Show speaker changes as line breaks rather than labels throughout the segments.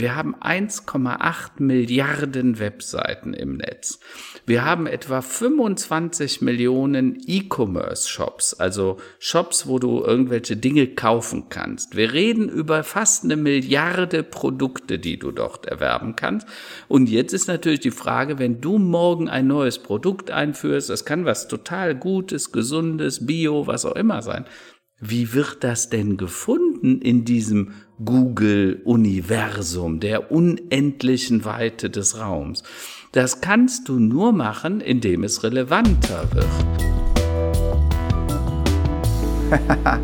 Wir haben 1,8 Milliarden Webseiten im Netz. Wir haben etwa 25 Millionen E-Commerce-Shops, also Shops, wo du irgendwelche Dinge kaufen kannst. Wir reden über fast eine Milliarde Produkte, die du dort erwerben kannst. Und jetzt ist natürlich die Frage, wenn du morgen ein neues Produkt einführst, das kann was total Gutes, Gesundes, Bio, was auch immer sein. Wie wird das denn gefunden in diesem Google-Universum, der unendlichen Weite des Raums? Das kannst du nur machen, indem es relevanter wird.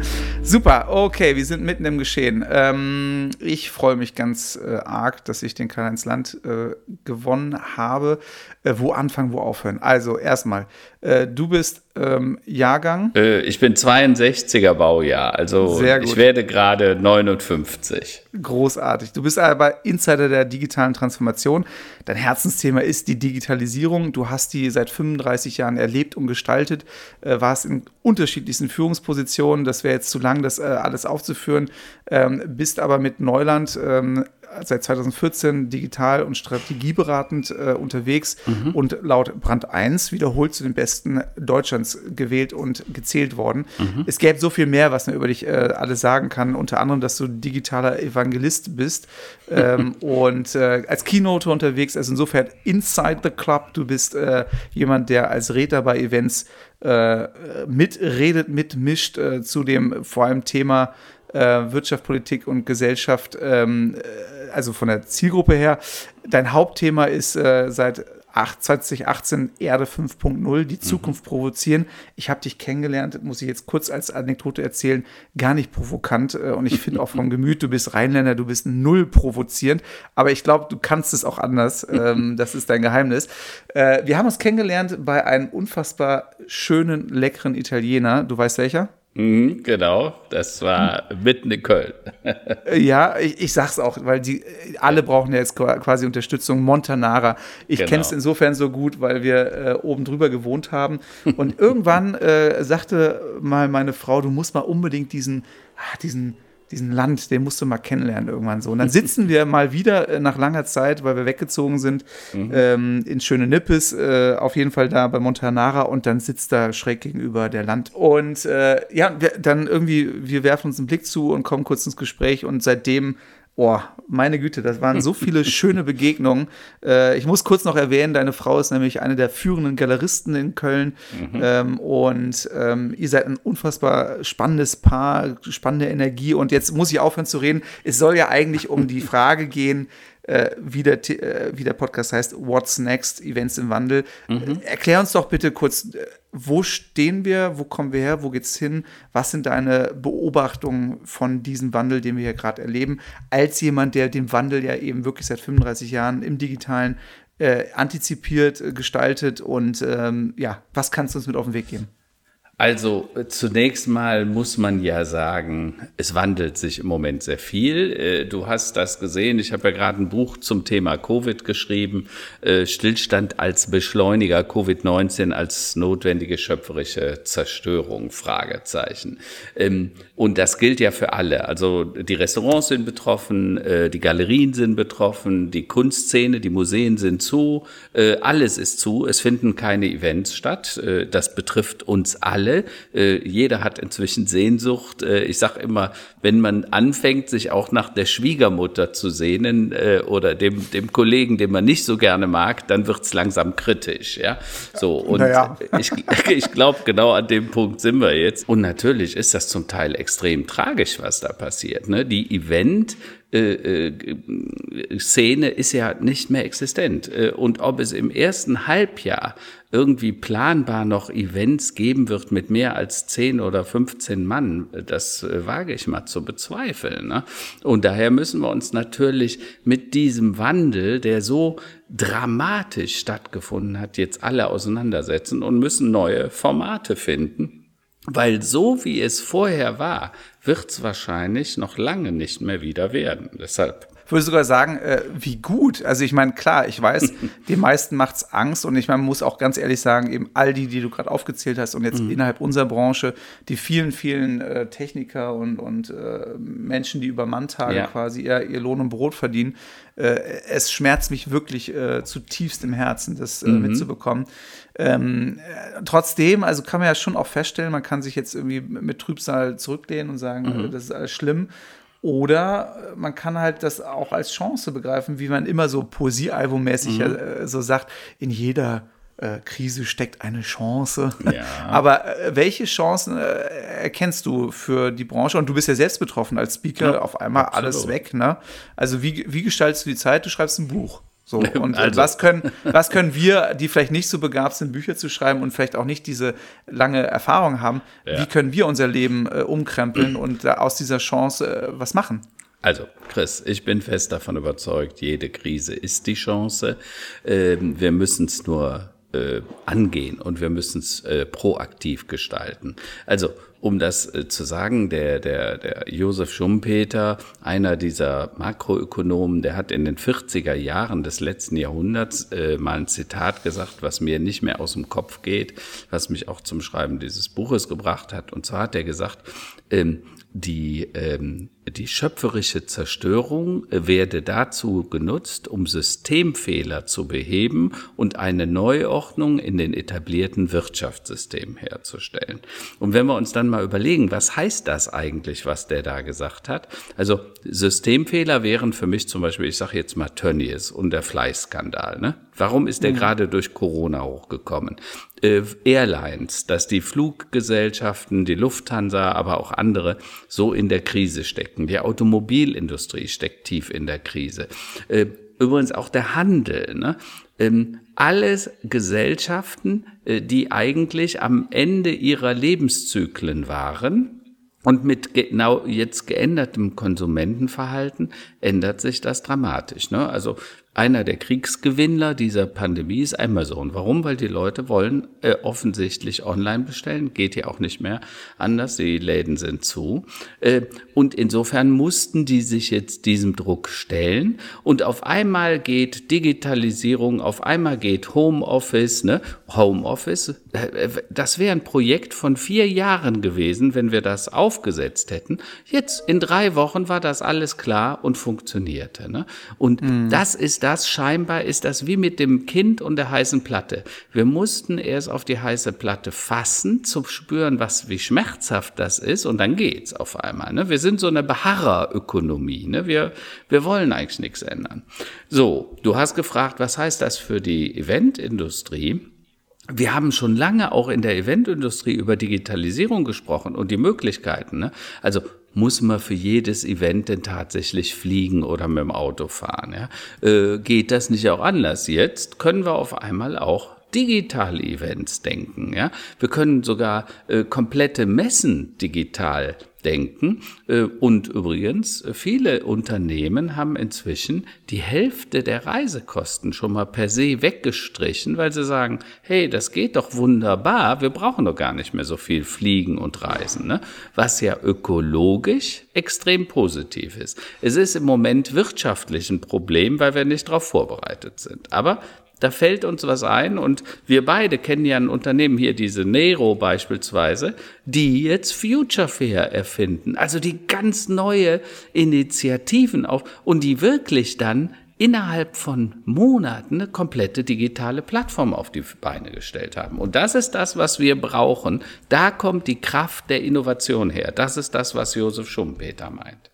Super, okay, wir sind mitten im Geschehen. Ähm, ich freue mich ganz äh, arg, dass ich den Karl-Heinz Land äh, gewonnen habe. Äh, wo anfangen, wo aufhören? Also, erstmal, äh, du bist ähm, Jahrgang?
Äh, ich bin 62er Baujahr, also ich werde gerade 59.
Großartig. Du bist aber Insider der digitalen Transformation. Dein Herzensthema ist die Digitalisierung. Du hast die seit 35 Jahren erlebt und gestaltet, äh, warst in unterschiedlichsten Führungspositionen. Das wäre jetzt zu lang, das äh, alles aufzuführen. Ähm, bist aber mit Neuland ähm, seit 2014 digital und strategieberatend äh, unterwegs mhm. und laut Brand 1 wiederholt zu den besten Deutschlands gewählt und gezählt worden. Mhm. Es gäbe so viel mehr, was man über dich äh, alles sagen kann, unter anderem, dass du digitaler Evangelist bist ähm, und äh, als Keynote unterwegs, also insofern inside the club, du bist äh, jemand, der als Redner bei Events äh, mitredet, mitmischt äh, zu dem vor allem Thema Wirtschaft, Politik und Gesellschaft ähm, also von der Zielgruppe her. Dein Hauptthema ist äh, seit 2018 Erde 5.0, die mhm. Zukunft mhm. provozieren. Ich habe dich kennengelernt, muss ich jetzt kurz als Anekdote erzählen, gar nicht provokant. Äh, und ich finde auch vom Gemüt, du bist Rheinländer, du bist null provozierend. Aber ich glaube, du kannst es auch anders. Ähm, das ist dein Geheimnis. Äh, wir haben uns kennengelernt bei einem unfassbar schönen, leckeren Italiener. Du weißt welcher?
Mhm, genau, das war mitten in Köln.
ja, ich, ich sag's auch, weil die alle brauchen ja jetzt quasi Unterstützung. Montanara. Ich genau. kenne es insofern so gut, weil wir äh, oben drüber gewohnt haben. Und irgendwann äh, sagte mal meine Frau, du musst mal unbedingt diesen, ah, diesen diesen Land, den musst du mal kennenlernen irgendwann so. Und dann sitzen wir mal wieder äh, nach langer Zeit, weil wir weggezogen sind, mhm. ähm, in schöne Nippes, äh, auf jeden Fall da bei Montanara und dann sitzt da schräg gegenüber der Land. Und äh, ja, wir, dann irgendwie, wir werfen uns einen Blick zu und kommen kurz ins Gespräch und seitdem Oh, meine Güte, das waren so viele schöne Begegnungen. Äh, ich muss kurz noch erwähnen, deine Frau ist nämlich eine der führenden Galeristen in Köln. Mhm. Ähm, und ähm, ihr seid ein unfassbar spannendes Paar, spannende Energie. Und jetzt muss ich aufhören zu reden. Es soll ja eigentlich um die Frage gehen, äh, wie, der, äh, wie der Podcast heißt, What's Next, Events im Wandel. Mhm. Erklär uns doch bitte kurz, äh, wo stehen wir, wo kommen wir her, wo geht's hin? Was sind deine Beobachtungen von diesem Wandel, den wir hier gerade erleben, als jemand, der den Wandel ja eben wirklich seit 35 Jahren im digitalen äh, antizipiert, gestaltet und ähm, ja, was kannst du uns mit auf den Weg geben?
Also äh, zunächst mal muss man ja sagen, es wandelt sich im Moment sehr viel. Äh, du hast das gesehen. Ich habe ja gerade ein Buch zum Thema Covid geschrieben. Äh, Stillstand als Beschleuniger, Covid-19 als notwendige schöpferische Zerstörung, Fragezeichen. Ähm, und das gilt ja für alle. Also die Restaurants sind betroffen, die Galerien sind betroffen, die Kunstszene, die Museen sind zu, alles ist zu. Es finden keine Events statt. Das betrifft uns alle alle. Äh, jeder hat inzwischen Sehnsucht. Äh, ich sage immer, wenn man anfängt, sich auch nach der Schwiegermutter zu sehnen äh, oder dem, dem Kollegen, den man nicht so gerne mag, dann wird's langsam kritisch. Ja, so und naja. ich, ich glaube, genau an dem Punkt sind wir jetzt. Und natürlich ist das zum Teil extrem tragisch, was da passiert. Ne? Die Event äh, äh, Szene ist ja nicht mehr existent. Äh, und ob es im ersten Halbjahr irgendwie planbar noch Events geben wird mit mehr als 10 oder 15 Mann, das äh, wage ich mal zu bezweifeln. Ne? Und daher müssen wir uns natürlich mit diesem Wandel, der so dramatisch stattgefunden hat, jetzt alle auseinandersetzen und müssen neue Formate finden. Weil so wie es vorher war, wird es wahrscheinlich noch lange nicht mehr wieder werden. Deshalb
würde sogar sagen, äh, wie gut. Also ich meine, klar, ich weiß, den meisten macht es Angst und ich meine, man muss auch ganz ehrlich sagen, eben all die, die du gerade aufgezählt hast und jetzt mhm. innerhalb unserer Branche, die vielen, vielen äh, Techniker und, und äh, Menschen, die über Manntage ja. quasi ihr, ihr Lohn und Brot verdienen, äh, es schmerzt mich wirklich äh, zutiefst im Herzen, das äh, mhm. mitzubekommen. Ähm, äh, trotzdem, also kann man ja schon auch feststellen, man kann sich jetzt irgendwie mit Trübsal zurücklehnen und sagen, mhm. das ist alles schlimm. Oder man kann halt das auch als Chance begreifen, wie man immer so Poesiealbummäßig mhm. äh, so sagt, in jeder äh, Krise steckt eine Chance. Ja. Aber äh, welche Chancen äh, erkennst du für die Branche? Und du bist ja selbst betroffen als Speaker, ja, auf einmal absolut. alles weg. Ne? Also wie, wie gestaltest du die Zeit? Du schreibst ein Buch. So, und äh, also. was, können, was können wir, die vielleicht nicht so begabt sind, Bücher zu schreiben und vielleicht auch nicht diese lange Erfahrung haben, ja. wie können wir unser Leben äh, umkrempeln und äh, aus dieser Chance äh, was machen?
Also, Chris, ich bin fest davon überzeugt, jede Krise ist die Chance. Ähm, wir müssen es nur äh, angehen und wir müssen es äh, proaktiv gestalten. Also um das äh, zu sagen, der, der, der Josef Schumpeter, einer dieser Makroökonomen, der hat in den 40er Jahren des letzten Jahrhunderts äh, mal ein Zitat gesagt, was mir nicht mehr aus dem Kopf geht, was mich auch zum Schreiben dieses Buches gebracht hat. Und zwar hat er gesagt, ähm, die, ähm, die schöpferische Zerstörung werde dazu genutzt, um Systemfehler zu beheben und eine Neuordnung in den etablierten Wirtschaftssystemen herzustellen. Und wenn wir uns dann mal überlegen, was heißt das eigentlich, was der da gesagt hat? Also Systemfehler wären für mich zum Beispiel, ich sage jetzt mal Tönnies und der Fleißskandal. Ne? Warum ist der mhm. gerade durch Corona hochgekommen? Äh, Airlines, dass die Fluggesellschaften, die Lufthansa, aber auch andere so in der Krise stecken. Die Automobilindustrie steckt tief in der Krise. Äh, übrigens auch der Handel. Ne? Ähm, alles Gesellschaften, äh, die eigentlich am Ende ihrer Lebenszyklen waren, und mit genau jetzt geändertem Konsumentenverhalten ändert sich das dramatisch. Ne? Also einer der Kriegsgewinner dieser Pandemie ist Amazon. Warum? Weil die Leute wollen äh, offensichtlich online bestellen. Geht ja auch nicht mehr anders. Die Läden sind zu. Äh, und insofern mussten die sich jetzt diesem Druck stellen. Und auf einmal geht Digitalisierung, auf einmal geht Homeoffice, ne? Homeoffice. Äh, das wäre ein Projekt von vier Jahren gewesen, wenn wir das aufgesetzt hätten. Jetzt in drei Wochen war das alles klar und funktionierte. Ne? Und mhm. das ist das scheinbar ist das wie mit dem Kind und der heißen Platte. Wir mussten erst auf die heiße Platte fassen, zu spüren, was, wie schmerzhaft das ist, und dann geht's auf einmal. Ne? Wir sind so eine Beharrerökonomie. Ne? Wir, wir wollen eigentlich nichts ändern. So, du hast gefragt, was heißt das für die Eventindustrie? Wir haben schon lange auch in der Eventindustrie über Digitalisierung gesprochen und die Möglichkeiten. Ne? Also muss man für jedes Event denn tatsächlich fliegen oder mit dem Auto fahren? Ja? Äh, geht das nicht auch anders? Jetzt können wir auf einmal auch digitale Events denken. Ja? Wir können sogar äh, komplette Messen digital denken. Äh, und übrigens, viele Unternehmen haben inzwischen die Hälfte der Reisekosten schon mal per se weggestrichen, weil sie sagen, hey, das geht doch wunderbar, wir brauchen doch gar nicht mehr so viel Fliegen und Reisen, ne? was ja ökologisch extrem positiv ist. Es ist im Moment wirtschaftlich ein Problem, weil wir nicht darauf vorbereitet sind. Aber da fällt uns was ein und wir beide kennen ja ein Unternehmen hier, diese Nero beispielsweise, die jetzt Future Fair erfinden. Also die ganz neue Initiativen auf und die wirklich dann innerhalb von Monaten eine komplette digitale Plattform auf die Beine gestellt haben. Und das ist das, was wir brauchen. Da kommt die Kraft der Innovation her. Das ist das, was Josef Schumpeter meint.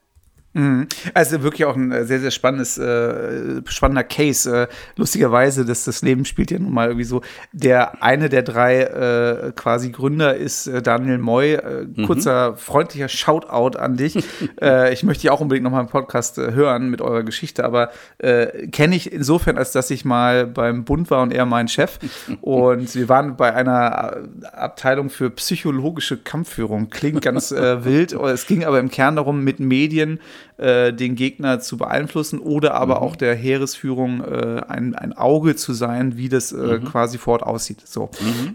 Mhm. Also wirklich auch ein äh, sehr, sehr spannendes, äh, spannender Case. Äh, lustigerweise, dass das Leben spielt ja nun mal irgendwie so. Der eine der drei äh, quasi Gründer ist äh, Daniel Moy. Äh, mhm. Kurzer freundlicher Shoutout an dich. ich möchte ja auch unbedingt noch mal einen Podcast hören mit eurer Geschichte, aber kenne ich insofern, als dass ich mal beim Bund war und er mein Chef. Und wir waren bei einer Abteilung für psychologische Kampfführung. Klingt ganz wild. Es ging aber im Kern darum, mit Medien äh, den Gegner zu beeinflussen oder aber
Mhm.
auch der Heeresführung äh, ein, ein Auge zu sein, wie das äh,
Mhm.
quasi vor Ort aussieht. So,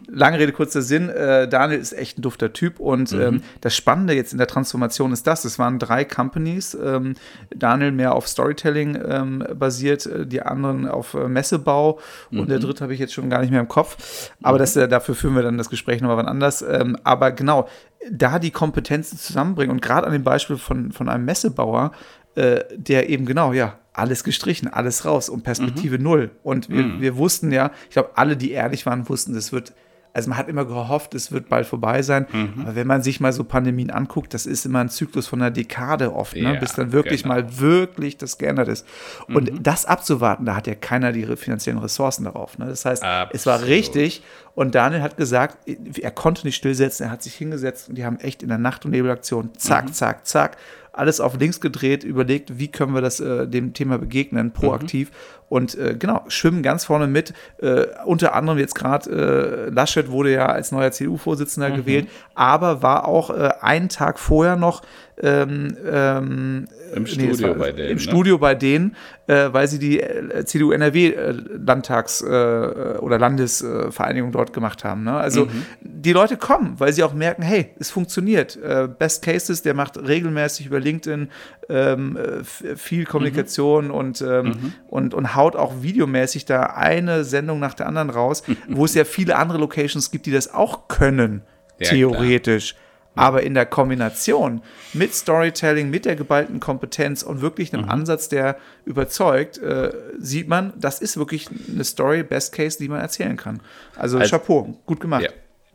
lange Rede, kurzer Sinn. Äh, Daniel ist echt ein dufter Typ und
Mhm.
ähm, das Spannende jetzt in der Transformation ist das, es waren drei Companies, ähm, Daniel mehr auf Storytelling ähm, basiert, äh, die anderen auf Messebau und
Mhm.
der dritte habe ich jetzt schon gar nicht mehr im Kopf, aber das, äh, dafür führen wir dann das Gespräch nochmal wann anders. Ähm, aber genau, da die Kompetenzen zusammenbringen und gerade an dem Beispiel von, von einem Messebauer, äh, der eben genau, ja, alles gestrichen, alles raus und Perspektive null. Und wir, wir wussten ja, ich glaube, alle, die ehrlich waren, wussten, das wird, also man hat immer gehofft, es wird bald vorbei sein. Aber wenn man sich mal so Pandemien anguckt, das ist immer ein Zyklus von einer Dekade oft, ne?
Ja,
bis dann wirklich
genau.
mal wirklich das geändert ist. Und das abzuwarten, da hat ja keiner die finanziellen Ressourcen darauf. Ne? Das heißt, es war
Absolut.
richtig. Und Daniel hat gesagt, er konnte nicht stillsetzen, er hat sich hingesetzt und die haben echt in der Nacht- und Nebelaktion zack, zack, zack, alles auf links gedreht, überlegt, wie können wir das äh, dem Thema begegnen, proaktiv. Und äh, genau, schwimmen ganz vorne mit. Äh, unter anderem jetzt gerade, äh, Laschet wurde ja als neuer CDU-Vorsitzender gewählt, aber war auch äh, einen Tag vorher noch ähm, ähm,
Im
es
Studio
war-
bei denen,
Im
ne?
Studio bei denen, äh, weil sie die äh, CDU-NRW-Landtags- äh, oder Landesvereinigung dort gemacht haben. Ne? Also
Mhm.
die Leute kommen, weil sie auch merken, hey, es funktioniert. Best Cases, der macht regelmäßig über LinkedIn ähm, äh, viel Kommunikation und, ähm, und, und haut auch videomäßig da eine Sendung nach der anderen raus, wo es ja viele andere Locations gibt, die das auch können,
Ja,
theoretisch. Aber in der Kombination mit Storytelling, mit der geballten Kompetenz und wirklich
Mhm.
einem Ansatz, der überzeugt, äh, sieht man, das ist wirklich eine Story, Best Case, die man erzählen kann. Also,
Also-
Chapeau, gut gemacht.
Ja.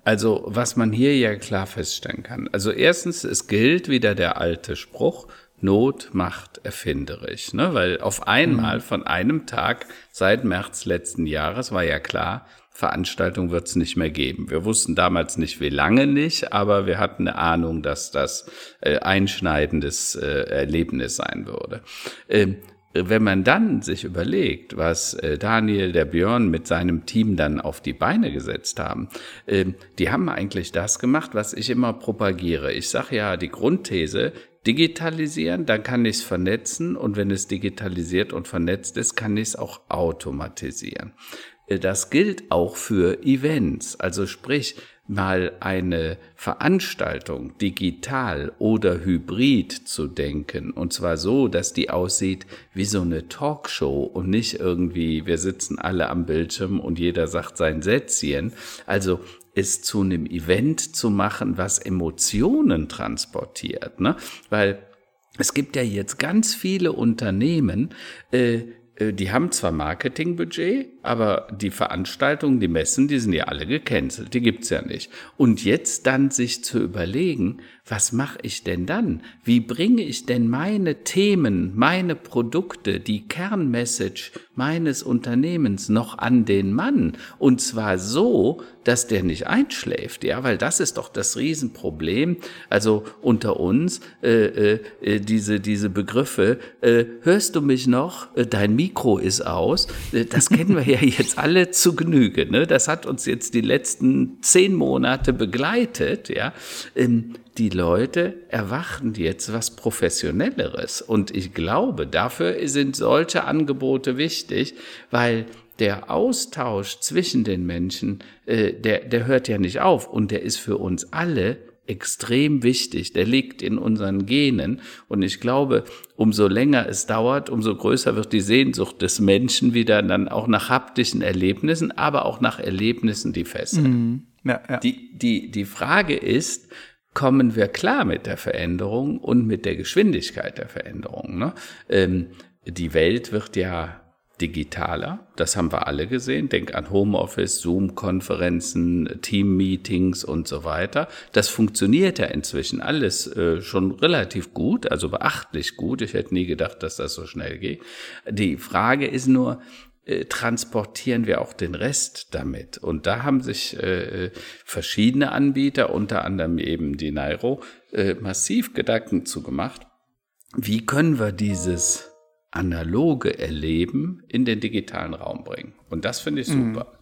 Also, was man hier ja klar feststellen kann. Also, erstens, es gilt wieder der alte Spruch, Not macht erfinderisch, ne? Weil auf einmal von einem Tag seit März letzten Jahres war ja klar, Veranstaltung wird es nicht mehr geben. Wir wussten damals nicht, wie lange nicht, aber wir hatten eine Ahnung, dass das äh, einschneidendes äh, Erlebnis sein würde. Ähm, wenn man dann sich überlegt, was äh, Daniel, der Björn mit seinem Team dann auf die Beine gesetzt haben, ähm, die haben eigentlich das gemacht, was ich immer propagiere. Ich sage ja, die Grundthese, digitalisieren, dann kann ich es vernetzen und wenn es digitalisiert und vernetzt ist, kann ich es auch automatisieren. Äh, Das gilt auch für Events, also sprich mal eine Veranstaltung digital oder hybrid zu denken und zwar so, dass die aussieht wie so eine Talkshow und nicht irgendwie wir sitzen alle am Bildschirm und jeder sagt sein Sätzchen. Also es zu einem Event zu machen, was Emotionen transportiert, ne? Weil es gibt ja jetzt ganz viele Unternehmen, äh, äh, die haben zwar Marketingbudget, aber die Veranstaltungen, die Messen, die sind ja alle gecancelt, die gibt's ja nicht. Und jetzt dann sich zu überlegen, was mache ich denn dann? Wie bringe ich denn meine Themen, meine Produkte, die Kernmessage meines Unternehmens noch an den Mann? Und zwar so, dass der nicht einschläft, ja, weil das ist doch das Riesenproblem. Also unter uns äh, äh, diese diese Begriffe. Äh, hörst du mich noch? Äh, dein Mikro ist aus. Äh, das kennen wir ja jetzt alle zu Genüge. Ne? Das hat uns jetzt die letzten zehn Monate begleitet. Ja, ähm, die Leute erwarten jetzt was Professionelleres. Und ich glaube, dafür sind solche Angebote wichtig, weil der Austausch zwischen den Menschen, äh, der, der hört ja nicht auf und der ist für uns alle extrem wichtig. Der liegt in unseren Genen. Und ich glaube, umso länger es dauert, umso größer wird die Sehnsucht des Menschen wieder dann auch nach haptischen Erlebnissen, aber auch nach Erlebnissen, die fesseln.
Ja, ja.
Die, die, die Frage ist, kommen wir klar mit der Veränderung und mit der Geschwindigkeit der Veränderung? Ne? Ähm, die Welt wird ja digitaler, das haben wir alle gesehen. Denk an Homeoffice, Zoom-Konferenzen, Team-Meetings und so weiter. Das funktioniert ja inzwischen alles äh, schon relativ gut, also beachtlich gut. Ich hätte nie gedacht, dass das so schnell geht. Die Frage ist nur, äh, transportieren wir auch den Rest damit. Und da haben sich äh, verschiedene Anbieter, unter anderem eben die Nairo, äh, massiv Gedanken zu gemacht. Wie können wir dieses analoge Erleben in den digitalen Raum bringen? Und das finde ich super.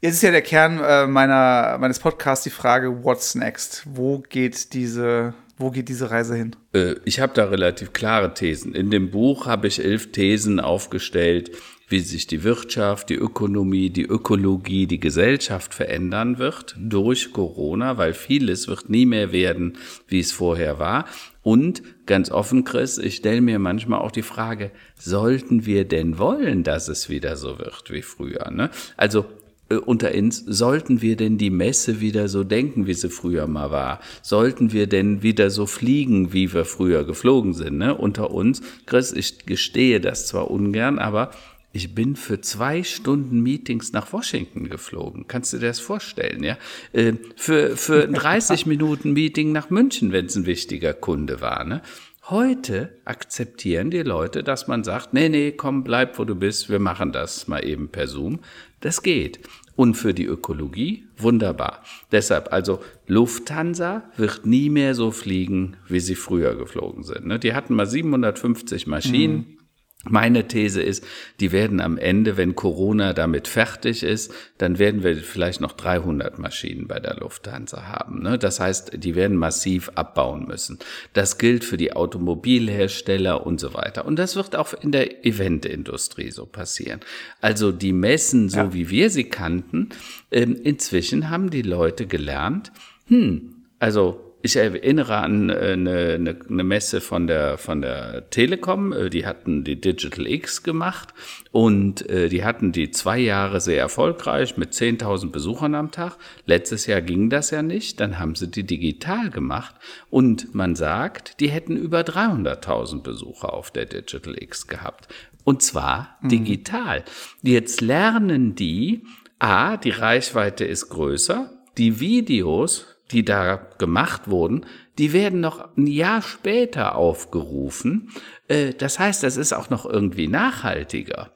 Jetzt ist ja der Kern äh, meiner, meines Podcasts die Frage, what's next? Wo geht diese Wo geht diese Reise hin?
Äh, ich habe da relativ klare Thesen. In dem Buch habe ich elf Thesen aufgestellt, wie sich die Wirtschaft, die Ökonomie, die Ökologie, die Gesellschaft verändern wird durch Corona, weil vieles wird nie mehr werden, wie es vorher war. Und ganz offen, Chris, ich stelle mir manchmal auch die Frage, sollten wir denn wollen, dass es wieder so wird wie früher? Ne? Also äh, unter uns, sollten wir denn die Messe wieder so denken, wie sie früher mal war? Sollten wir denn wieder so fliegen, wie wir früher geflogen sind? Ne? Unter uns, Chris, ich gestehe das zwar ungern, aber ich bin für zwei Stunden Meetings nach Washington geflogen. Kannst du dir das vorstellen, ja? Äh, für, für ein 30 Minuten Meeting nach München, wenn es ein wichtiger Kunde war, ne? Heute akzeptieren die Leute, dass man sagt, nee, nee, komm, bleib, wo du bist, wir machen das mal eben per Zoom. Das geht. Und für die Ökologie wunderbar. Deshalb, also Lufthansa wird nie mehr so fliegen, wie sie früher geflogen sind. Ne? Die hatten mal 750 Maschinen. Mhm. Meine These ist, die werden am Ende, wenn Corona damit fertig ist, dann werden wir vielleicht noch 300 Maschinen bei der Lufthansa haben. Ne? Das heißt, die werden massiv abbauen müssen. Das gilt für die Automobilhersteller und so weiter. Und das wird auch in der Eventindustrie so passieren. Also die Messen, so ja. wie wir sie kannten, ähm, inzwischen haben die Leute gelernt, hm, also ich erinnere an eine, äh, eine, eine Messe von der, von der Telekom, äh, die hatten die Digital X gemacht und äh, die hatten die zwei Jahre sehr erfolgreich mit 10.000 Besuchern am Tag. Letztes Jahr ging das ja nicht, dann haben sie die digital gemacht und man sagt, die hätten über 300.000 Besucher auf der Digital X gehabt. Und zwar mhm. digital. Jetzt lernen die, a, die Reichweite ist größer, die Videos die da gemacht wurden, die werden noch ein Jahr später aufgerufen. Äh, das heißt, das ist auch noch irgendwie nachhaltiger.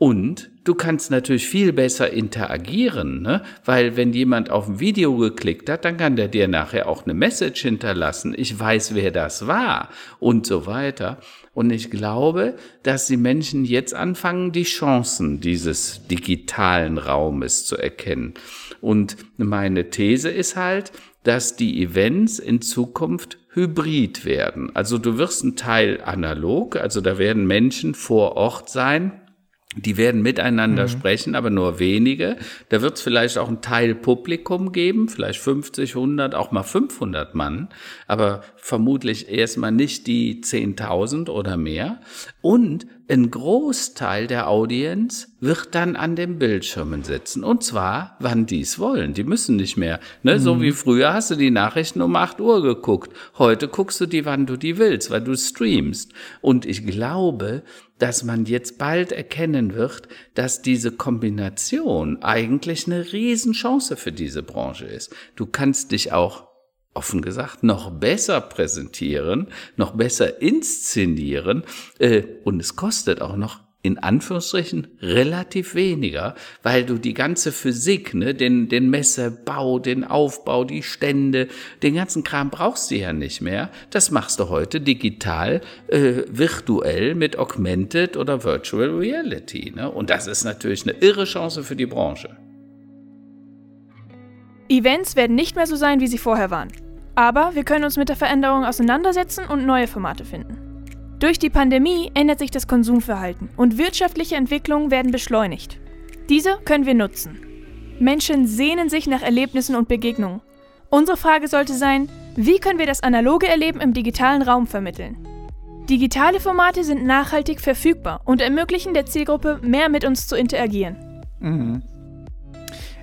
Und du kannst natürlich viel besser interagieren, ne? weil wenn jemand auf ein Video geklickt hat, dann kann der dir nachher auch eine Message hinterlassen. Ich weiß, wer das war und so weiter. Und ich glaube, dass die Menschen jetzt anfangen, die Chancen dieses digitalen Raumes zu erkennen. Und meine These ist halt, dass die Events in Zukunft hybrid werden. Also du wirst ein Teil analog, also da werden Menschen vor Ort sein, die werden miteinander mhm. sprechen, aber nur wenige. Da wird es vielleicht auch ein Teil Publikum geben, vielleicht 50, 100, auch mal 500 Mann, aber vermutlich erstmal nicht die 10.000 oder mehr. Und ein Großteil der Audience wird dann an den Bildschirmen sitzen. Und zwar, wann die es wollen. Die müssen nicht mehr. Ne? Mhm. So wie früher hast du die Nachrichten um 8 Uhr geguckt. Heute guckst du die, wann du die willst, weil du streamst. Und ich glaube, dass man jetzt bald erkennen wird, dass diese Kombination eigentlich eine Riesenchance für diese Branche ist. Du kannst dich auch offen gesagt, noch besser präsentieren, noch besser inszenieren äh, und es kostet auch noch in Anführungsstrichen relativ weniger, weil du die ganze Physik, ne, den, den Messebau, den Aufbau, die Stände, den ganzen Kram brauchst du ja nicht mehr. Das machst du heute digital, äh, virtuell mit Augmented oder Virtual Reality. Ne? Und das ist natürlich eine irre Chance für die Branche.
Events werden nicht mehr so sein, wie sie vorher waren. Aber wir können uns mit der Veränderung auseinandersetzen und neue Formate finden. Durch die Pandemie ändert sich das Konsumverhalten und wirtschaftliche Entwicklungen werden beschleunigt. Diese können wir nutzen. Menschen sehnen sich nach Erlebnissen und Begegnungen. Unsere Frage sollte sein, wie können wir das analoge Erleben im digitalen Raum vermitteln? Digitale Formate sind nachhaltig verfügbar und ermöglichen der Zielgruppe, mehr mit uns zu interagieren.
Mhm.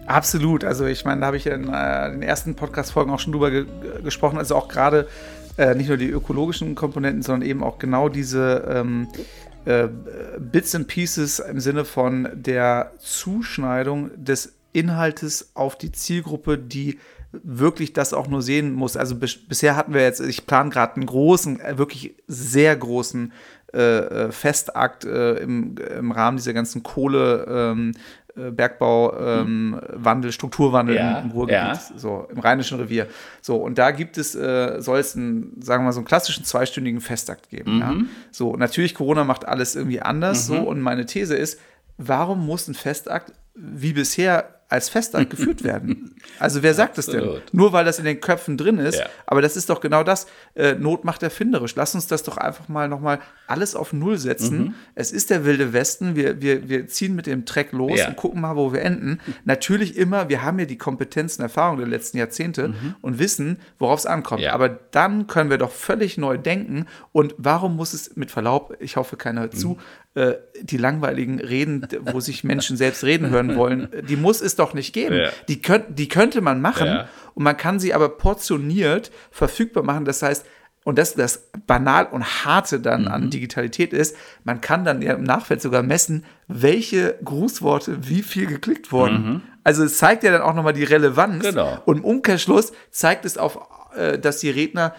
Absolut. Also ich meine, da habe ich in äh, den ersten Podcast-Folgen auch schon drüber ge gesprochen. Also auch gerade äh, nicht nur die ökologischen Komponenten, sondern eben auch genau diese ähm, äh, Bits and Pieces im Sinne von der Zuschneidung des Inhaltes auf die Zielgruppe, die wirklich das auch nur sehen muss. Also bis, bisher hatten wir jetzt, ich plane gerade einen großen, äh, wirklich sehr großen äh, äh, Festakt äh, im, im Rahmen dieser ganzen Kohle, ähm, äh, Bergbauwandel, ähm, Strukturwandel ja, im Ruhrgebiet, ja. so im Rheinischen Revier. So, und da gibt es, äh, soll es einen, sagen wir mal, so einen klassischen zweistündigen Festakt geben. Mhm. Ja? So, natürlich, Corona macht alles irgendwie anders, mhm. so, und meine These ist, warum muss ein Festakt wie bisher als Festakt geführt werden. Also wer sagt es denn?
Absolut.
Nur weil das in den Köpfen drin ist.
Ja.
Aber das ist doch genau das. Äh, Not macht erfinderisch. Lass uns das doch einfach mal nochmal alles auf Null setzen.
Mhm.
Es ist der wilde Westen. Wir, wir, wir ziehen mit dem Treck los
Ja.
und gucken mal, wo wir enden. Natürlich immer, wir haben ja die Kompetenzen, Erfahrung der letzten Jahrzehnte und wissen, worauf es ankommt.
Mhm. Ja.
Aber dann können wir doch völlig neu denken. Und warum muss es, mit Verlaub, ich hoffe, keiner hört zu,
Mhm.
äh, die langweiligen Reden, wo sich Menschen selbst reden hören wollen, die muss es doch nicht geben.
Ja.
Die, könnt, die könnte man machen
Ja.
und man kann sie aber portioniert verfügbar machen. Das heißt, und das das banal und harte dann
Mhm.
an Digitalität ist, man kann dann ja im Nachfeld sogar messen, welche Grußworte wie viel geklickt wurden. Also es zeigt ja dann auch nochmal die Relevanz.
Mhm. Genau.
Und im Umkehrschluss zeigt es auf, äh, dass die Redner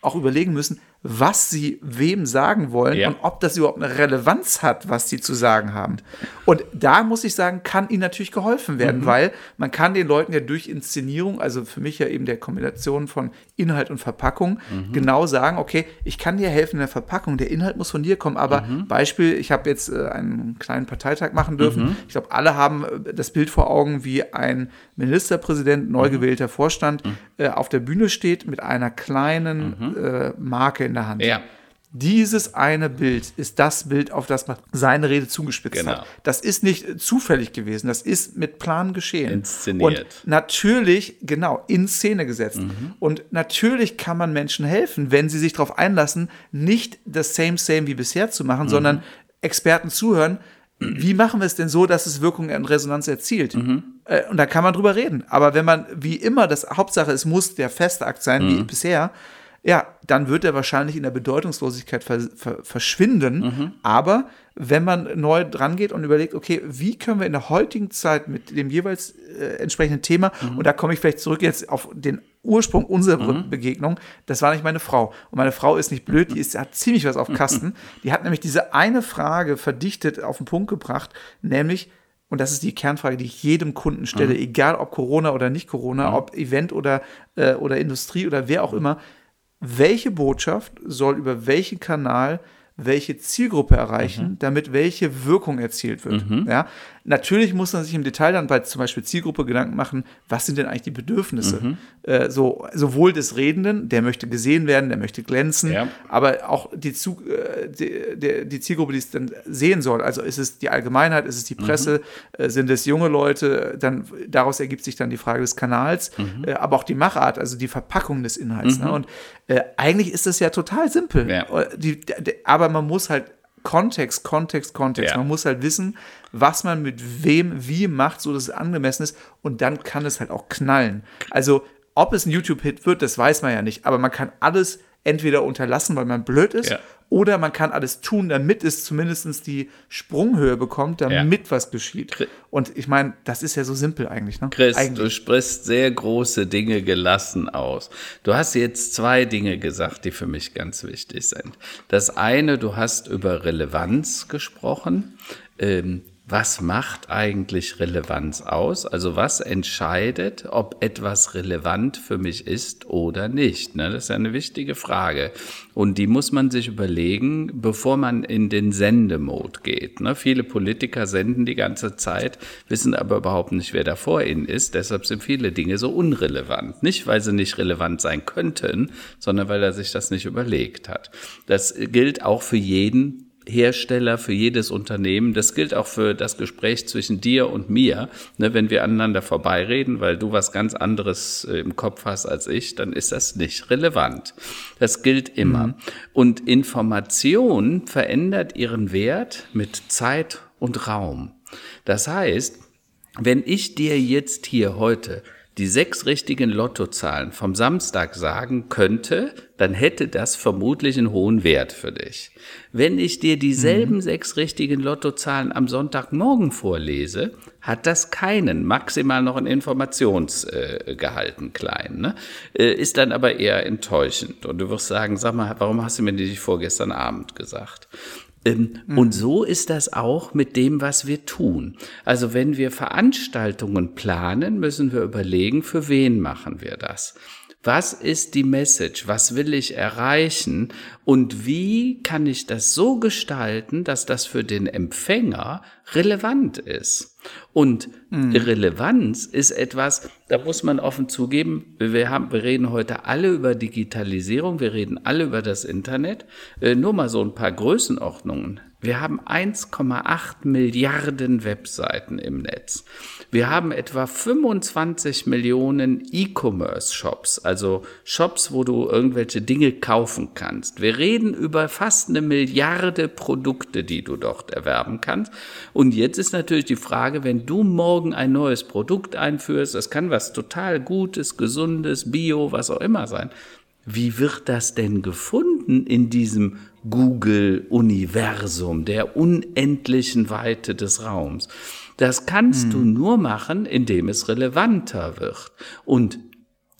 auch überlegen müssen, was sie wem sagen wollen
Ja.
und ob das überhaupt eine Relevanz hat, was sie zu sagen haben. Und da muss ich sagen, kann ihnen natürlich geholfen
Mhm.
werden, weil man kann den Leuten ja durch Inszenierung, also für mich ja eben der Kombination von Inhalt und Verpackung,
Mhm.
genau sagen, okay, ich kann dir helfen in der Verpackung, der Inhalt muss von dir kommen, aber
Mhm.
Beispiel, ich habe jetzt äh, einen kleinen Parteitag machen dürfen. Ich glaube, alle haben äh, das Bild vor Augen, wie ein Ministerpräsident, neu gewählter Vorstand äh, auf der Bühne steht mit einer kleinen Marke in der Hand.
Ja.
Dieses eine Bild ist das Bild, auf das man seine Rede zugespitzt
Genau.
hat. Das ist nicht äh, zufällig gewesen, das ist mit Plan geschehen.
Inszeniert.
Und natürlich, genau, in Szene gesetzt. Und natürlich kann man Menschen helfen, wenn sie sich darauf einlassen, nicht das Same Same wie bisher zu machen, sondern Experten zuhören. Wie machen wir es denn so, dass es Wirkung und Resonanz erzielt? Äh, Und da kann man drüber reden. Aber wenn man, wie immer, das Hauptsache, es muss der feste Akt sein, wie bisher, ja, dann wird er wahrscheinlich in der Bedeutungslosigkeit ver ver verschwinden. Aber wenn man neu dran geht und überlegt, okay, wie können wir in der heutigen Zeit mit dem jeweils äh, entsprechenden Thema, und da komme ich vielleicht zurück jetzt auf den Ursprung unserer Begegnung, das war nicht meine Frau. Und meine Frau ist nicht blöd, die ist, hat ziemlich was auf Kasten. Die hat nämlich diese eine Frage verdichtet auf den Punkt gebracht, nämlich, und das ist die Kernfrage, die ich jedem Kunden stelle, egal ob Corona oder nicht Corona, ob Event oder, äh, oder Industrie oder wer auch immer, welche Botschaft soll über welchen Kanal welche Zielgruppe erreichen, damit welche Wirkung erzielt wird. Ja, natürlich muss man sich im Detail dann bei zum Beispiel Zielgruppe Gedanken machen, was sind denn eigentlich die Bedürfnisse? Äh, so, sowohl des Redenden, der möchte gesehen werden, der möchte glänzen,
Ja.
aber auch die, Zu äh, die, die, die Zielgruppe, die es dann sehen soll. Also ist es die Allgemeinheit, ist es die Presse, äh, sind es junge Leute, dann daraus ergibt sich dann die Frage des Kanals, äh, aber auch die Machart, also die Verpackung des Inhalts. Ne? Und äh, eigentlich ist das ja total simpel.
Ja.
Äh, Die, die, aber man muss halt Kontext, Kontext, Kontext.
Ja.
Man muss halt wissen, was man mit wem wie macht, so dass es angemessen ist. Und dann kann es halt auch knallen. Also, ob es ein YouTube-Hit wird, das weiß man ja nicht. Aber man kann alles entweder unterlassen, weil man blöd ist,
Ja.
Oder man kann alles tun, damit es zumindest die Sprunghöhe bekommt, damit was geschieht. Und ich meine, das ist ja so simpel eigentlich. Ne?
Chris,
eigentlich.
du sprichst sehr große Dinge gelassen aus. Du hast jetzt zwei Dinge gesagt, die für mich ganz wichtig sind. Das eine, du hast über Relevanz gesprochen. Ähm, was macht eigentlich Relevanz aus? Also was entscheidet, ob etwas relevant für mich ist oder nicht? Ne? Das ist ja eine wichtige Frage. Und die muss man sich überlegen, bevor man in den Sendemode geht. Ne? Viele Politiker senden die ganze Zeit, wissen aber überhaupt nicht, wer da vor ihnen ist. Deshalb sind viele Dinge so unrelevant. Nicht, weil sie nicht relevant sein könnten, sondern weil er sich das nicht überlegt hat. Das gilt auch für jeden Hersteller, für jedes Unternehmen. Das gilt auch für das Gespräch zwischen dir und mir. Ne, wenn wir aneinander vorbeireden, weil du was ganz anderes äh, im Kopf hast als ich, dann ist das nicht relevant. Das gilt immer. Und Information verändert ihren Wert mit Zeit und Raum. Das heißt, wenn ich dir jetzt hier heute die sechs richtigen Lottozahlen vom Samstag sagen könnte, dann hätte das vermutlich einen hohen Wert für dich. Wenn ich dir dieselben sechs richtigen Lottozahlen am Sonntagmorgen vorlese, hat das keinen, maximal noch einen Informationsgehalt, äh, klein, ne? äh, ist dann aber eher enttäuschend. Und du wirst sagen, sag mal, warum hast du mir nicht vorgestern Abend gesagt? Ähm, Und so ist das auch mit dem, was wir tun. Also wenn wir Veranstaltungen planen, müssen wir überlegen, für wen machen wir das. Was ist die Message? Was will ich erreichen? Und wie kann ich das so gestalten, dass das für den Empfänger relevant ist? Und mhm. Relevanz ist etwas, da muss man offen zugeben, wir, haben, wir reden heute alle über Digitalisierung, wir reden alle über das Internet. Äh, nur mal so ein paar Größenordnungen. Wir haben 1,8 Milliarden Webseiten im Netz. Wir haben etwa 25 Millionen E-Commerce-Shops, also Shops, wo du irgendwelche Dinge kaufen kannst. Wir reden über fast eine Milliarde Produkte, die du dort erwerben kannst. Und jetzt ist natürlich die Frage, wenn du morgen ein neues Produkt einführst, das kann was total Gutes, Gesundes, Bio, was auch immer sein. Wie wird das denn gefunden in diesem Google-Universum, der unendlichen Weite des Raums? Das kannst hm. du nur machen, indem es relevanter wird. Und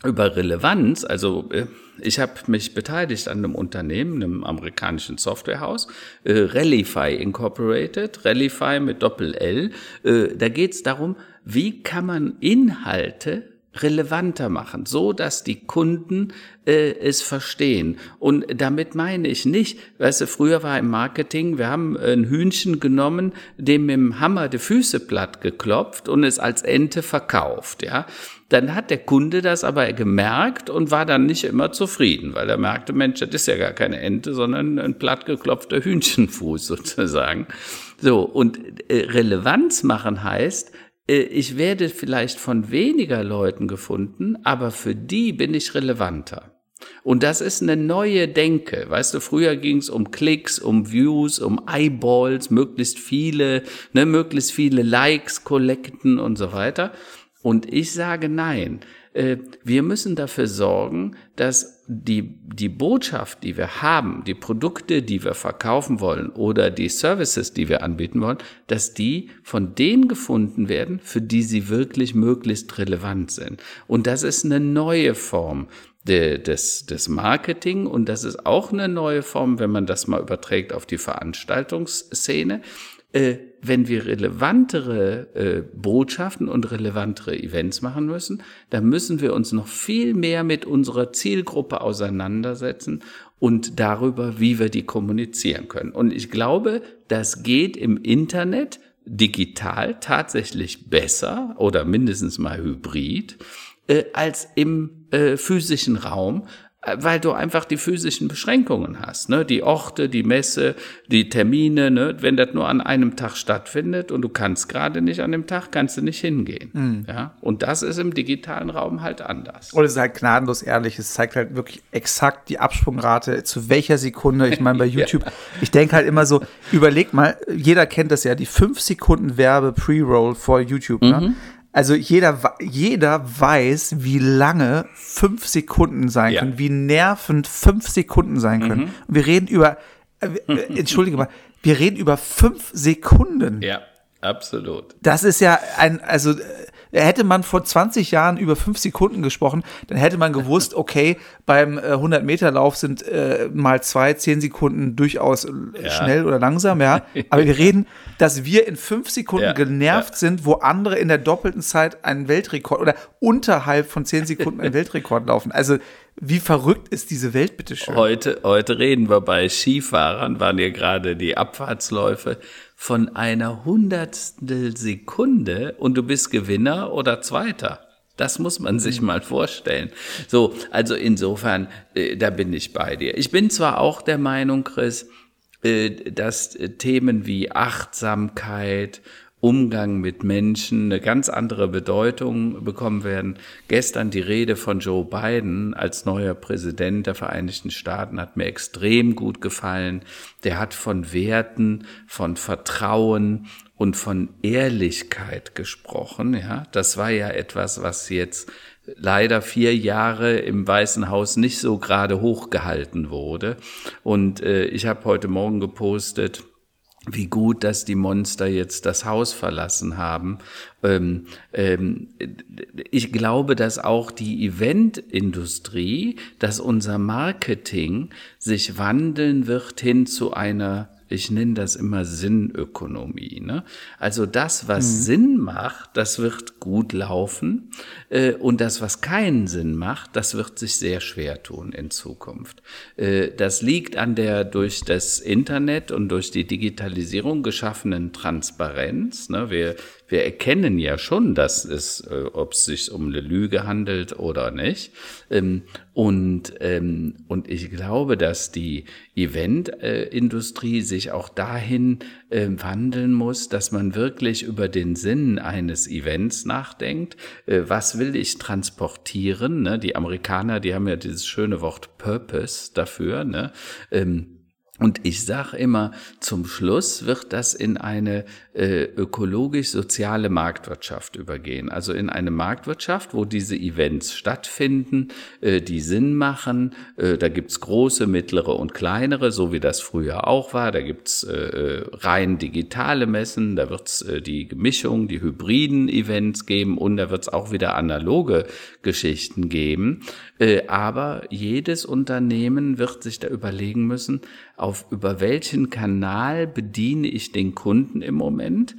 über Relevanz, also äh, ich habe mich beteiligt an einem Unternehmen, einem amerikanischen Softwarehaus, äh, Relify Incorporated, Relify mit Doppel-L. Äh, da geht es darum, wie kann man Inhalte relevanter machen, so dass die Kunden äh, es verstehen. Und damit meine ich nicht, weißt du, früher war im Marketing, wir haben ein Hühnchen genommen, dem mit dem Hammer die Füße platt geklopft und es als Ente verkauft, ja. Dann hat der Kunde das aber gemerkt und war dann nicht immer zufrieden, weil er merkte, Mensch, das ist ja gar keine Ente, sondern ein plattgeklopfter Hühnchenfuß sozusagen. So, und äh, Relevanz machen heißt, ich werde vielleicht von weniger Leuten gefunden, aber für die bin ich relevanter. Und das ist eine neue Denke. Weißt du, früher ging es um Klicks, um Views, um Eyeballs, möglichst viele, ne, möglichst viele Likes collecten und so weiter. Und ich sage nein. Äh, wir müssen dafür sorgen, dass die, die Botschaft, die wir haben, die Produkte, die wir verkaufen wollen oder die Services, die wir anbieten wollen, dass die von denen gefunden werden, für die sie wirklich möglichst relevant sind. Und das ist eine neue Form des, des Marketing und das ist auch eine neue Form, wenn man das mal überträgt auf die Veranstaltungsszene äh, wenn wir relevantere äh, Botschaften und relevantere Events machen müssen, dann müssen wir uns noch viel mehr mit unserer Zielgruppe auseinandersetzen und darüber, wie wir die kommunizieren können. Und ich glaube, das geht im Internet digital tatsächlich besser oder mindestens mal hybrid äh, als im äh, physischen Raum, weil du einfach die physischen Beschränkungen hast, ne? Die Orte, die Messe, die Termine, ne? Wenn das nur an einem Tag stattfindet und du kannst gerade nicht an dem Tag, kannst du nicht hingehen. Mhm. Ja? Und das ist im digitalen Raum halt anders.
Und es ist halt gnadenlos ehrlich. Es zeigt halt wirklich exakt die Absprungrate, zu welcher Sekunde. Ich meine, bei YouTube, ja. ich denke halt immer so, überleg mal, jeder kennt das ja, die fünf Sekunden Werbe Pre-Roll vor YouTube, ne? mhm. ne? Also jeder, jeder weiß, wie lange fünf Sekunden sein ja. können, wie nervend fünf Sekunden sein können. Mhm. wir reden über, äh, äh, entschuldige mal, wir reden über fünf Sekunden.
Ja, absolut.
Das ist ja ein, also äh, Hätte man vor 20 Jahren über fünf Sekunden gesprochen, dann hätte man gewusst, okay, beim 100-Meter-Lauf äh, sind äh, mal zwei, zehn Sekunden durchaus äh, ja. schnell oder langsam, ja. Aber wir reden, dass wir in fünf Sekunden ja, genervt sind, wo andere in der doppelten Zeit einen Weltrekord oder unterhalb von zehn Sekunden einen Weltrekord laufen. Also wie verrückt ist diese Welt, bitteschön?
Heute, heute reden wir bei Skifahrern, waren ja gerade die Abfahrtsläufe von einer Hundertstel Sekunde und du bist Gewinner oder Zweiter. Das muss man sich mal vorstellen. So, also insofern, äh, da bin ich bei dir. Ich bin zwar auch der Meinung, Chris, äh, dass äh, Themen wie Achtsamkeit Umgang mit Menschen eine ganz andere Bedeutung bekommen werden. Gestern die Rede von Joe Biden als neuer Präsident der Vereinigten Staaten hat mir extrem gut gefallen. Der hat von Werten, von Vertrauen und von Ehrlichkeit gesprochen. Ja, das war ja etwas, was jetzt leider vier Jahre im Weißen Haus nicht so gerade hochgehalten wurde. Und äh, ich habe heute Morgen gepostet, wie gut, dass die Monster jetzt das Haus verlassen haben. Ähm, ähm, ich glaube, dass auch die Eventindustrie, dass unser Marketing sich wandeln wird hin zu einer ich nenne das immer Sinnökonomie. Ne? Also das, was mhm. Sinn macht, das wird gut laufen äh, und das, was keinen Sinn macht, das wird sich sehr schwer tun in Zukunft. Äh, das liegt an der durch das Internet und durch die Digitalisierung geschaffenen Transparenz. Ne? Wir wir erkennen ja schon, dass es, äh, ob es sich um eine Lüge handelt oder nicht. Ähm, und, ähm, und ich glaube, dass die Eventindustrie sich auch dahin äh, wandeln muss, dass man wirklich über den Sinn eines Events nachdenkt. Äh, was will ich transportieren? Ne? Die Amerikaner, die haben ja dieses schöne Wort Purpose dafür. Ne? Ähm, und ich sage immer, zum Schluss wird das in eine äh, ökologisch-soziale Marktwirtschaft übergehen. Also in eine Marktwirtschaft, wo diese Events stattfinden, äh, die Sinn machen. Äh, da gibt's große, mittlere und kleinere, so wie das früher auch war. Da gibt's äh, äh rein digitale Messen, da wird's äh, die Mischung, die hybriden Events geben und da wird's auch wieder analoge Geschichten geben. Äh, aber jedes Unternehmen wird sich da überlegen müssen, auf über welchen Kanal bediene ich den Kunden im Moment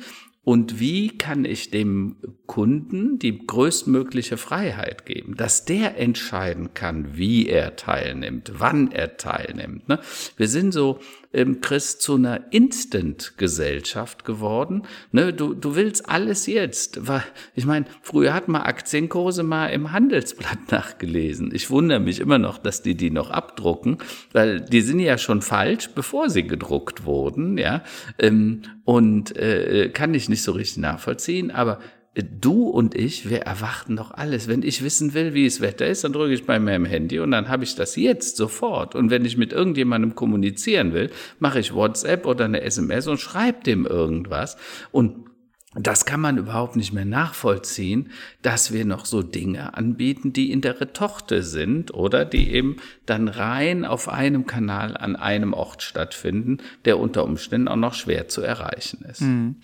und wie kann ich dem Kunden die größtmögliche Freiheit geben, dass der entscheiden kann, wie er teilnimmt, wann er teilnimmt. Ne? Wir sind so ähm, Chris, zu einer Instant-Gesellschaft geworden. Ne, du, du willst alles jetzt. Ich meine, früher hat man Aktienkurse mal im Handelsblatt nachgelesen. Ich wundere mich immer noch, dass die die noch abdrucken, weil die sind ja schon falsch, bevor sie gedruckt wurden. Ja, ähm, und äh, kann ich nicht so richtig nachvollziehen. Aber du und ich, wir erwarten doch alles. Wenn ich wissen will, wie das Wetter ist, dann drücke ich bei meinem Handy und dann habe ich das jetzt sofort. Und wenn ich mit irgendjemandem kommunizieren will, mache ich WhatsApp oder eine SMS und schreibe dem irgendwas. Und das kann man überhaupt nicht mehr nachvollziehen, dass wir noch so Dinge anbieten, die in der Retochte sind oder die eben dann rein auf einem Kanal an einem Ort stattfinden, der unter Umständen auch noch schwer zu erreichen ist. Hm.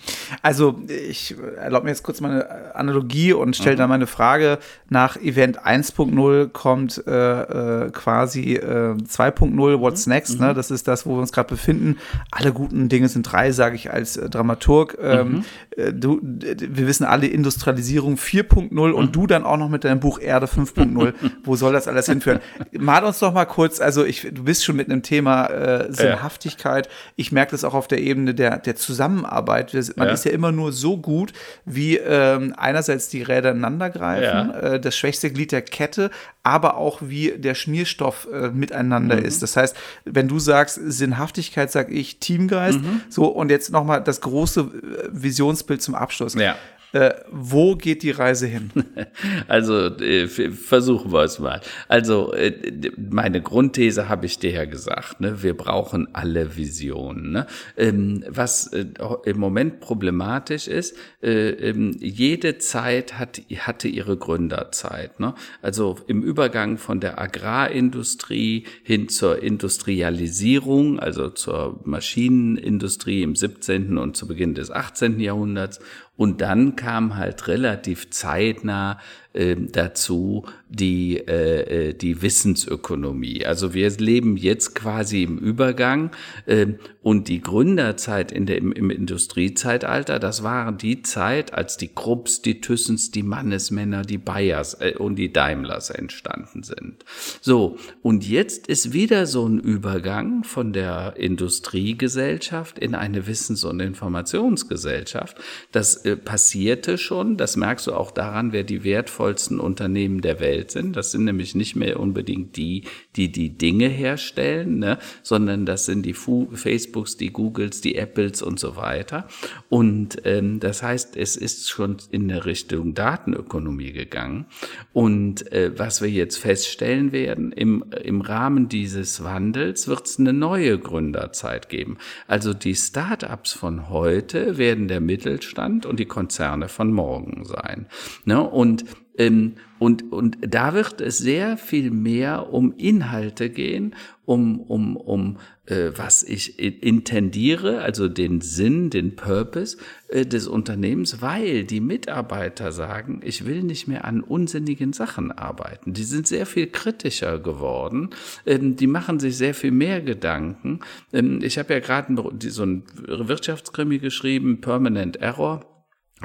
Also ich erlaube mir jetzt kurz meine Analogie und stelle mhm. dann meine Frage. Nach Event 1.0 kommt äh, äh, quasi äh, 2.0, What's mhm. Next? Ne? Mhm. Das ist das, wo wir uns gerade befinden. Alle guten Dinge sind drei, sage ich als äh, Dramaturg. Ähm, mhm. Du, wir wissen alle Industrialisierung 4.0 mhm. und du dann auch noch mit deinem Buch Erde 5.0. Wo soll das alles hinführen? Mal uns doch mal kurz, also ich, du bist schon mit einem Thema äh, Sinnhaftigkeit. Ja. Ich merke das auch auf der Ebene der, der Zusammenarbeit. Man ja. ist ja immer nur so gut, wie ähm, einerseits die Räder ineinandergreifen, ja. äh, das schwächste Glied der Kette, aber auch wie der Schmierstoff äh, miteinander mhm. ist. Das heißt, wenn du sagst Sinnhaftigkeit, sag ich Teamgeist. Mhm. So, und jetzt nochmal das große äh, Visionsbild zum Abschluss. Ja. Äh, wo geht die Reise hin?
Also äh, versuchen wir es mal. Also äh, meine Grundthese habe ich dir ja gesagt. Ne? Wir brauchen alle Visionen. Ne? Ähm, was äh, im Moment problematisch ist, äh, ähm, jede Zeit hat, hatte ihre Gründerzeit. Ne? Also im Übergang von der Agrarindustrie hin zur Industrialisierung, also zur Maschinenindustrie im 17. und zu Beginn des 18. Jahrhunderts und dann kam halt relativ zeitnah äh, dazu die, äh, äh, die Wissensökonomie. Also wir leben jetzt quasi im Übergang äh, und die Gründerzeit in der, im, im Industriezeitalter, das waren die Zeit, als die Krupps, die Thyssens, die Mannesmänner, die Bayers äh, und die Daimlers entstanden sind. So, und jetzt ist wieder so ein Übergang von der Industriegesellschaft in eine Wissens- und Informationsgesellschaft. Das äh, passierte schon, das merkst du auch daran, wer die wertvollsten Unternehmen der Welt sind. Das sind nämlich nicht mehr unbedingt die, die die Dinge herstellen, ne, sondern das sind die Fu Facebooks, die Googles, die Apples und so weiter. Und ähm, das heißt, es ist schon in der Richtung Datenökonomie gegangen. Und äh, was wir jetzt feststellen werden, im, im Rahmen dieses Wandels wird es eine neue Gründerzeit geben. Also die Start-ups von heute werden der Mittelstand und die Konzerne von morgen sein. Ne? Und Ähm, und, und da wird es sehr viel mehr um Inhalte gehen, um, um, um äh, was ich intendiere, also den Sinn, den Purpose äh, des Unternehmens, weil die Mitarbeiter sagen, ich will nicht mehr an unsinnigen Sachen arbeiten. Die sind sehr viel kritischer geworden, ähm, die machen sich sehr viel mehr Gedanken. Ähm, ich habe ja gerade so ein Wirtschaftskrimi geschrieben, Permanent Error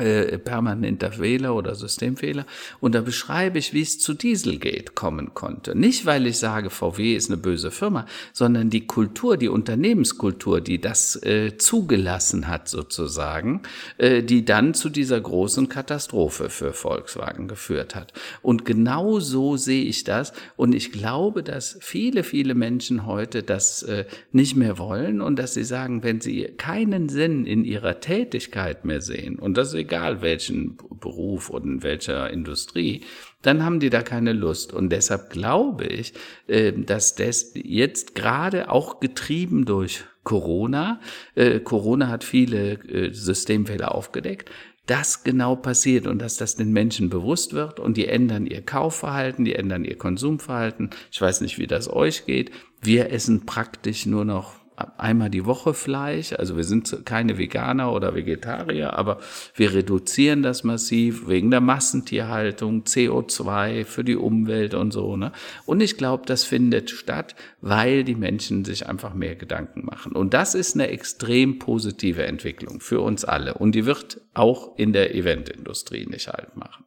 äh, permanenter Fehler oder Systemfehler. Und da beschreibe ich, wie es zu Dieselgate kommen konnte. Nicht, weil ich sage, VW ist eine böse Firma, sondern die Kultur, die Unternehmenskultur, die das äh, zugelassen hat sozusagen, äh, die dann zu dieser großen Katastrophe für Volkswagen geführt hat. Und genau so sehe ich das. Und ich glaube, dass viele, viele Menschen heute das äh, nicht mehr wollen und dass sie sagen, wenn sie keinen Sinn in ihrer Tätigkeit mehr sehen, und das egal welchen Beruf oder in welcher Industrie, dann haben die da keine Lust. Und deshalb glaube ich, äh, dass das jetzt gerade auch getrieben durch Corona, äh, Corona hat viele äh, Systemfehler aufgedeckt, das genau passiert und dass das den Menschen bewusst wird und die ändern ihr Kaufverhalten, die ändern ihr Konsumverhalten. Ich weiß nicht, wie das euch geht. Wir essen praktisch nur noch einmal die Woche Fleisch. Also wir sind keine Veganer oder Vegetarier, aber wir reduzieren das massiv wegen der Massentierhaltung, CO2 für die Umwelt und so. Ne? Und ich glaube, das findet statt, weil die Menschen sich einfach mehr Gedanken machen. Und das ist eine extrem positive Entwicklung für uns alle. Und die wird auch in der Eventindustrie nicht halt machen.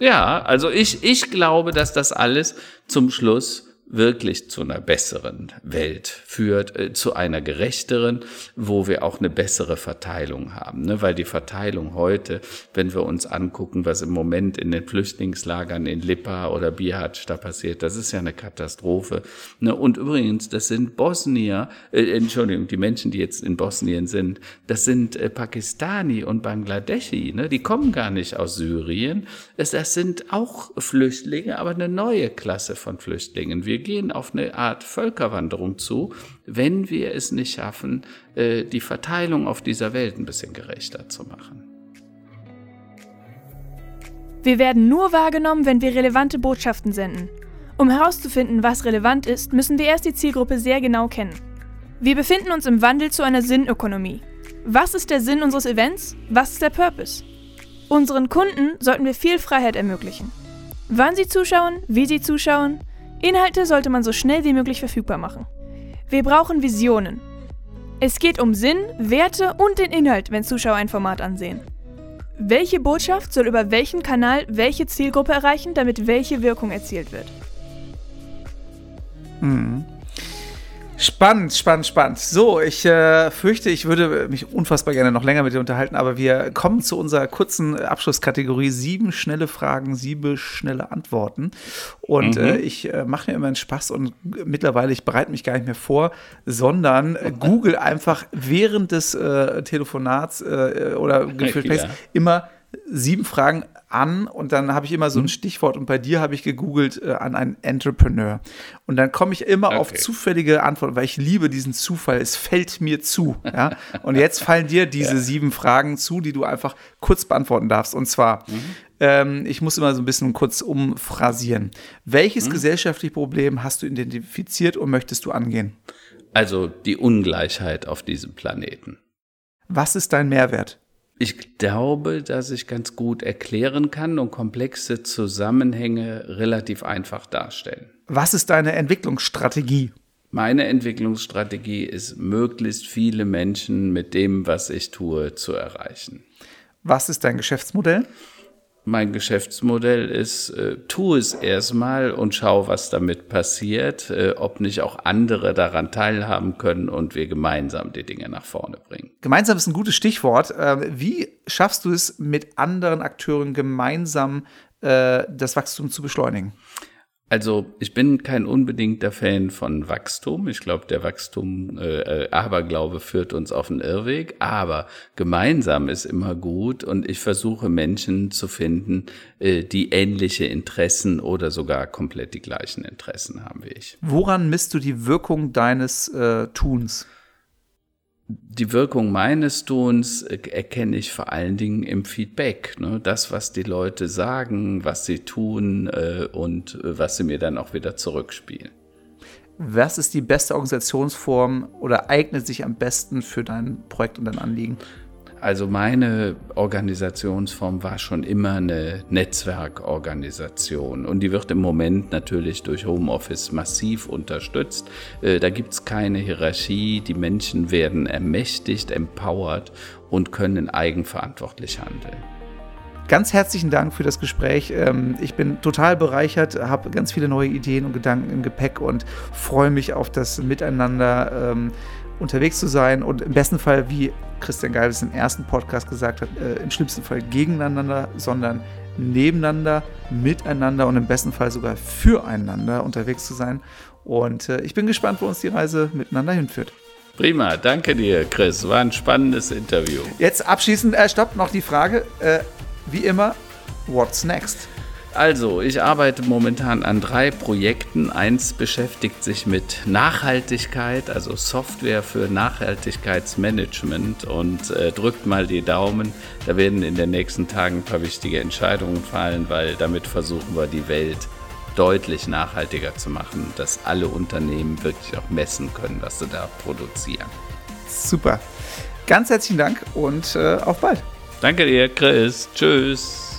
Ja, also ich, ich glaube, dass das alles zum Schluss wirklich zu einer besseren Welt führt, äh, zu einer gerechteren, wo wir auch eine bessere Verteilung haben. Ne? Weil die Verteilung heute, wenn wir uns angucken, was im Moment in den Flüchtlingslagern in Lipa oder Bihac da passiert, das ist ja eine Katastrophe. Ne? Und übrigens, das sind Bosnier, äh, Entschuldigung, die Menschen, die jetzt in Bosnien sind, das sind äh, Pakistani und Bangladeschi, ne? die kommen gar nicht aus Syrien. Es, das sind auch Flüchtlinge, aber eine neue Klasse von Flüchtlingen. Wir gehen auf eine Art Völkerwanderung zu, wenn wir es nicht schaffen, äh, die Verteilung auf dieser Welt ein bisschen gerechter zu machen.
Wir werden nur wahrgenommen, wenn wir relevante Botschaften senden. Um herauszufinden, was relevant ist, müssen wir erst die Zielgruppe sehr genau kennen. Wir befinden uns im Wandel zu einer Sinnökonomie. Was ist der Sinn unseres Events? Was ist der Purpose? Unseren Kunden sollten wir viel Freiheit ermöglichen. Wann sie zuschauen, wie sie zuschauen, Inhalte sollte man so schnell wie möglich verfügbar machen. Wir brauchen Visionen. Es geht um Sinn, Werte und den Inhalt, wenn Zuschauer ein Format ansehen. Welche Botschaft soll über welchen Kanal welche Zielgruppe erreichen, damit welche Wirkung erzielt wird?
Mhm. Spannend, spannend, spannend. So, ich äh, fürchte, ich würde mich unfassbar gerne noch länger mit dir unterhalten, aber wir kommen zu unserer kurzen Abschlusskategorie sieben schnelle Fragen, sieben schnelle Antworten. Und mhm. äh, ich äh, mache mir immer einen Spaß und mittlerweile, ich bereite mich gar nicht mehr vor, sondern google einfach während des äh, Telefonats äh, oder Gesprächs immer sieben Fragen an und dann habe ich immer so ein mhm. Stichwort und bei dir habe ich gegoogelt äh, an einen Entrepreneur. Und dann komme ich immer okay. auf zufällige Antworten, weil ich liebe diesen Zufall. Es fällt mir zu. Ja? Und jetzt fallen dir diese ja. sieben Fragen zu, die du einfach kurz beantworten darfst. Und zwar, mhm. ähm, ich muss immer so ein bisschen kurz umphrasieren. Welches mhm. gesellschaftliche Problem hast du identifiziert und möchtest du angehen?
Also die Ungleichheit auf diesem Planeten.
Was ist dein Mehrwert?
Ich glaube, dass ich ganz gut erklären kann und komplexe Zusammenhänge relativ einfach darstellen.
Was ist deine Entwicklungsstrategie?
Meine Entwicklungsstrategie ist, möglichst viele Menschen mit dem, was ich tue, zu erreichen.
Was ist dein Geschäftsmodell?
Mein Geschäftsmodell ist, äh, tu es erstmal und schau, was damit passiert, äh, ob nicht auch andere daran teilhaben können und wir gemeinsam die Dinge nach vorne bringen.
Gemeinsam ist ein gutes Stichwort. Äh, wie schaffst du es mit anderen Akteuren gemeinsam äh, das Wachstum zu beschleunigen?
Also ich bin kein unbedingter Fan von Wachstum. Ich glaube, der Wachstum, äh, äh, Aberglaube führt uns auf den Irrweg. Aber gemeinsam ist immer gut und ich versuche Menschen zu finden, äh, die ähnliche Interessen oder sogar komplett die gleichen Interessen haben wie ich.
Woran misst du die Wirkung deines äh, Tuns?
Die Wirkung meines Tuns erkenne ich vor allen Dingen im Feedback. Ne? Das, was die Leute sagen, was sie tun äh, und äh, was sie mir dann auch wieder zurückspielen.
Was ist die beste Organisationsform oder eignet sich am besten für dein Projekt und dein Anliegen?
Also meine Organisationsform war schon immer eine Netzwerkorganisation und die wird im Moment natürlich durch Homeoffice massiv unterstützt. Äh, da gibt es keine Hierarchie, die Menschen werden ermächtigt, empowert und können eigenverantwortlich handeln.
Ganz herzlichen Dank für das Gespräch. Ähm, ich bin total bereichert, habe ganz viele neue Ideen und Gedanken im Gepäck und freue mich auf das Miteinander ähm, unterwegs zu sein und im besten Fall, wie Christian Geiles im ersten Podcast gesagt hat, äh, im schlimmsten Fall gegeneinander, sondern nebeneinander, miteinander und im besten Fall sogar füreinander unterwegs zu sein. Und äh, ich bin gespannt, wo uns die Reise miteinander hinführt.
Prima, danke dir, Chris. War ein spannendes Interview.
Jetzt abschließend, äh, stopp, noch die Frage. Äh, wie immer, what's next?
Also, ich arbeite momentan an drei Projekten. Eins beschäftigt sich mit Nachhaltigkeit, also Software für Nachhaltigkeitsmanagement und äh, drückt mal die Daumen. Da werden in den nächsten Tagen ein paar wichtige Entscheidungen fallen, weil damit versuchen wir die Welt deutlich nachhaltiger zu machen, dass alle Unternehmen wirklich auch messen können, was sie da produzieren.
Super. Ganz herzlichen Dank und äh, auf bald.
Danke dir, Chris. Tschüss.